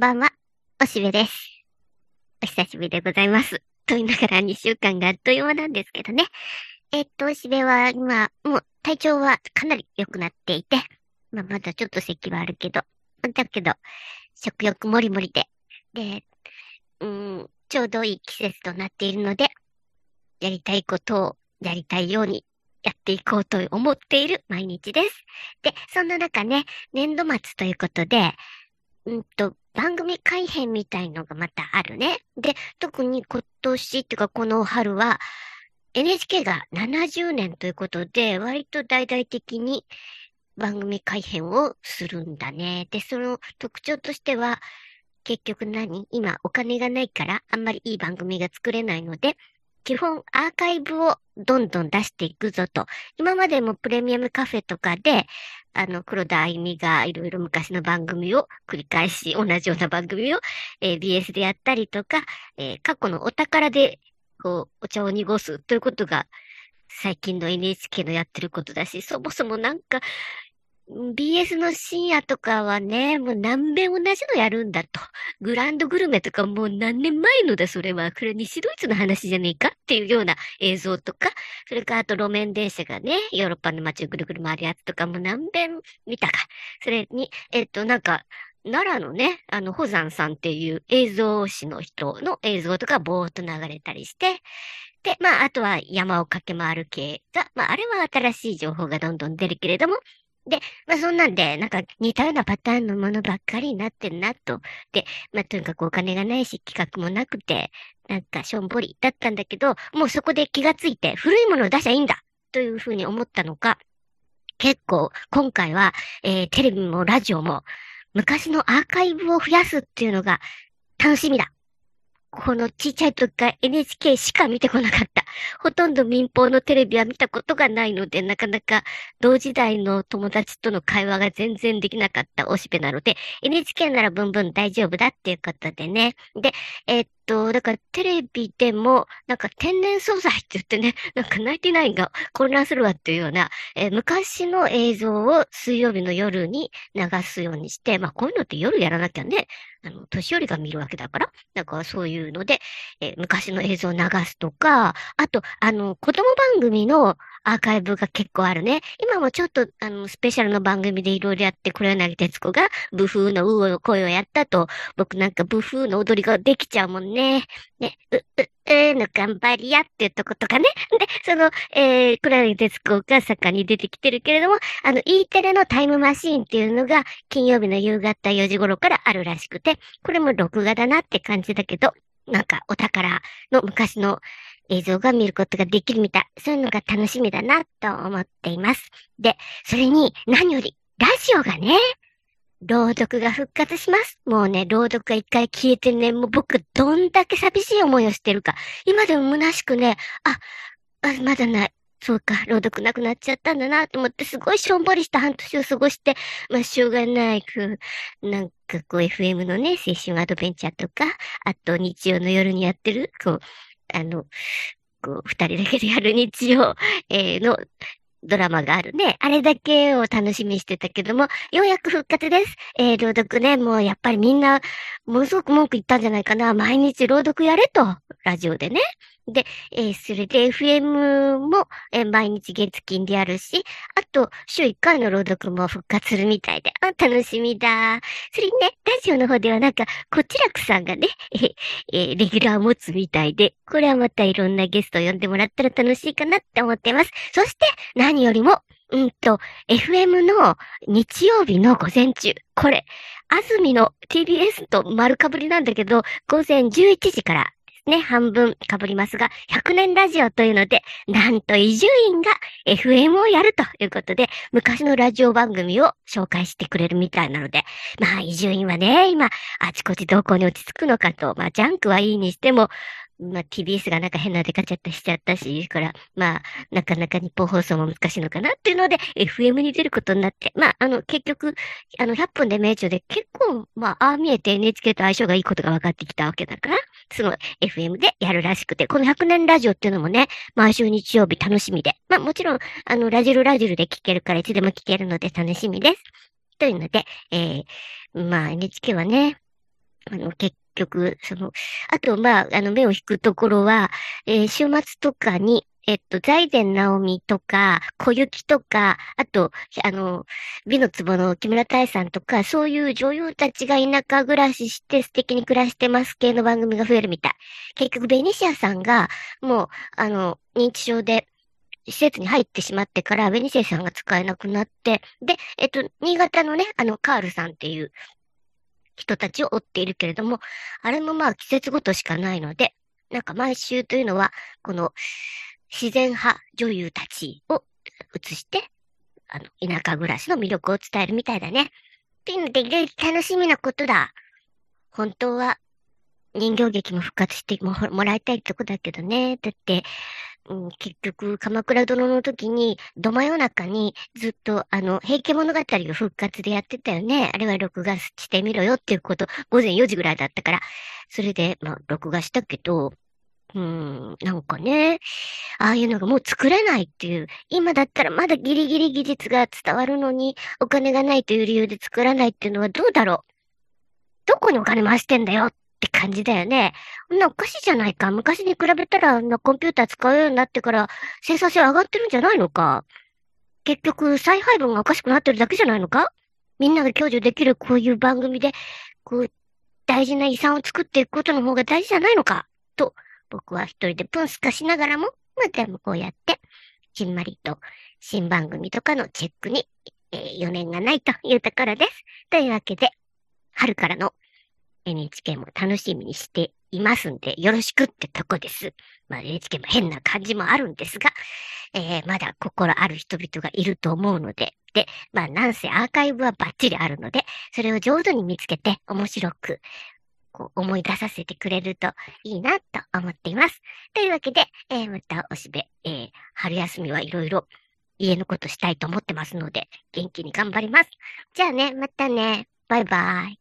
んばんは、おしべです。お久しぶりでございます。と言いながら2週間があっという間なんですけどね。えっと、おしべは今、もう体調はかなり良くなっていて、まあ、まだちょっと咳はあるけど、だけど、食欲もりもりで、で、うん、ちょうどいい季節となっているので、やりたいことをやりたいようにやっていこうと思っている毎日です。で、そんな中ね、年度末ということで、うんと、番組改編みたいのがまたあるね。で、特に今年っていうかこの春は NHK が70年ということで、割と大々的に番組改編をするんだね。で、その特徴としては、結局何？今お金がないからあんまりいい番組が作れないので、基本アーカイブをどんどん出していくぞと。今までもプレミアムカフェとかで、あの、黒田あゆみがいろいろ昔の番組を繰り返し、同じような番組を、えー、BS でやったりとか、えー、過去のお宝で、こう、お茶を濁すということが、最近の NHK のやってることだし、そもそもなんか、BS の深夜とかはね、もう何遍同じのやるんだと。グランドグルメとかもう何年前のだ、それは。これ西ドイツの話じゃねえかっていうような映像とか、それからあと路面電車がね、ヨーロッパの街をぐるぐる回るやつとかも何遍見たか。それに、えっと、なんか、奈良のね、あの、保山さんっていう映像誌の人の映像とかぼーっと流れたりして、で、まあ、あとは山を駆け回る系が、まあ、あれは新しい情報がどんどん出るけれども、で、まあそんなんで、なんか似たようなパターンのものばっかりになってんなと。で、まあとにかくお金がないし企画もなくて、なんかしょんぼりだったんだけど、もうそこで気がついて古いものを出しゃいいんだというふうに思ったのか、結構今回は、えー、テレビもラジオも昔のアーカイブを増やすっていうのが楽しみだこのちっちゃい時から NHK しか見てこなかった。ほとんど民放のテレビは見たことがないので、なかなか同時代の友達との会話が全然できなかったおしべなので、NHK ならブンブン大丈夫だっていうことでね。で、えー、っと、だからテレビでも、なんか天然素材って言ってね、なんかナインティナインが混乱するわっていうような、えー、昔の映像を水曜日の夜に流すようにして、まあこういうのって夜やらなきゃね、あの、年寄りが見るわけだから、なんかそういうので、えー、昔の映像を流すとか、あと、あの、子供番組のアーカイブが結構あるね。今もちょっと、あの、スペシャルの番組でいろいろやって、黒柳徹子が、ブフーのうお声をやったと、僕なんかブフーの踊りができちゃうもんね。ね、う、う、うの頑張りやっていうとことかね。で、その、えー、黒柳徹子が盛んに出てきてるけれども、あの、E テレのタイムマシーンっていうのが、金曜日の夕方4時頃からあるらしくて、これも録画だなって感じだけど、なんかお宝の昔の映像が見ることができるみたい。そういうのが楽しみだなと思っています。で、それに何よりラジオがね、朗読が復活します。もうね、朗読が一回消えてね、もう僕どんだけ寂しい思いをしてるか。今でも虚しくね、あ、あまだない。そうか、朗読なくなっちゃったんだなと思って、すごいしょんぼりした半年を過ごして、まあ、しょうがないく、なんかこう FM のね、青春アドベンチャーとか、あと日曜の夜にやってる、こう、あの、こう、二人だけでやる日曜、えー、のドラマがあるね。あれだけを楽しみにしてたけども、ようやく復活です。えー、朗読ね、もうやっぱりみんな、ものすごく文句言ったんじゃないかな。毎日朗読やれと、ラジオでね。で、えー、それで FM も、えー、毎日月金であるし、あと、週1回の朗読も復活するみたいで、あ、楽しみだ。それにね、ラジオの方ではなんか、こちらくさんがね、ええー、レギュラーを持つみたいで、これはまたいろんなゲストを呼んでもらったら楽しいかなって思ってます。そして、何よりも、うんと、FM の日曜日の午前中。これ、安住の TBS と丸かぶりなんだけど、午前11時からね、半分被りますが、100年ラジオというので、なんと伊集院が FM をやるということで、昔のラジオ番組を紹介してくれるみたいなので、まあ伊集院はね、今、あちこちどこに落ち着くのかと、まあジャンクはいいにしても、まあ、TBS がなんか変な出かちゃったしちゃったし、から、まあ、なかなか日本放送も難しいのかなっていうので、FM に出ることになって、まあ、あの、結局、あの、100分で名著で結構、まあ、ああ見えて NHK と相性がいいことが分かってきたわけだから、その FM でやるらしくて、この100年ラジオっていうのもね、毎週日曜日楽しみで、まあ、もちろん、あの、ラジルラジルで聞けるからいつでも聞けるので楽しみです。というので、えー、まあ、NHK はね、あの、結局、その、あと、まあ、あの、目を引くところは、えー、週末とかに、えっと、財前直美とか、小雪とか、あと、あの、美の壺の木村多江さんとか、そういう女優たちが田舎暮らしして素敵に暮らしてます系の番組が増えるみたい。結局、ベニシアさんが、もう、あの、認知症で、施設に入ってしまってから、ベニシアさんが使えなくなって、で、えっと、新潟のね、あの、カールさんっていう人たちを追っているけれども、あれもまあ季節ごとしかないので、なんか毎週というのは、この、自然派女優たちを映して、あの、田舎暮らしの魅力を伝えるみたいだね。っていうので、楽しみなことだ。本当は、人形劇も復活してもらいたいとこだけどね。だって、うん、結局、鎌倉殿の時に、ど真夜中にずっと、あの、平家物語を復活でやってたよね。あれは録画してみろよっていうこと、午前4時ぐらいだったから。それで、まあ、録画したけど、うん、なんかね、ああいうのがもう作れないっていう、今だったらまだギリギリ技術が伝わるのに、お金がないという理由で作らないっていうのはどうだろうどこにお金回してんだよって感じだよね。なおかしいじゃないか。昔に比べたら、なコンピューター使うようになってから生産性上がってるんじゃないのか。結局、再配分がおかしくなってるだけじゃないのかみんなが享受できるこういう番組で、こう、大事な遺産を作っていくことの方が大事じゃないのかと僕は一人でプンスカしながらも、まあ、でもこうやって、ちんまりと新番組とかのチェックに、えー、余念がないというところです。というわけで、春からの NHK も楽しみにしていますんで、よろしくってとこです。まあ NHK も変な感じもあるんですが、えー、まだ心ある人々がいると思うので、で、まあなんせアーカイブはバッチリあるので、それを上手に見つけて面白く、こう思い出させてくれるといいなと思っています。というわけで、えー、またおしべ、えー、春休みはいろいろ家のことしたいと思ってますので、元気に頑張ります。じゃあね、またね。バイバイ。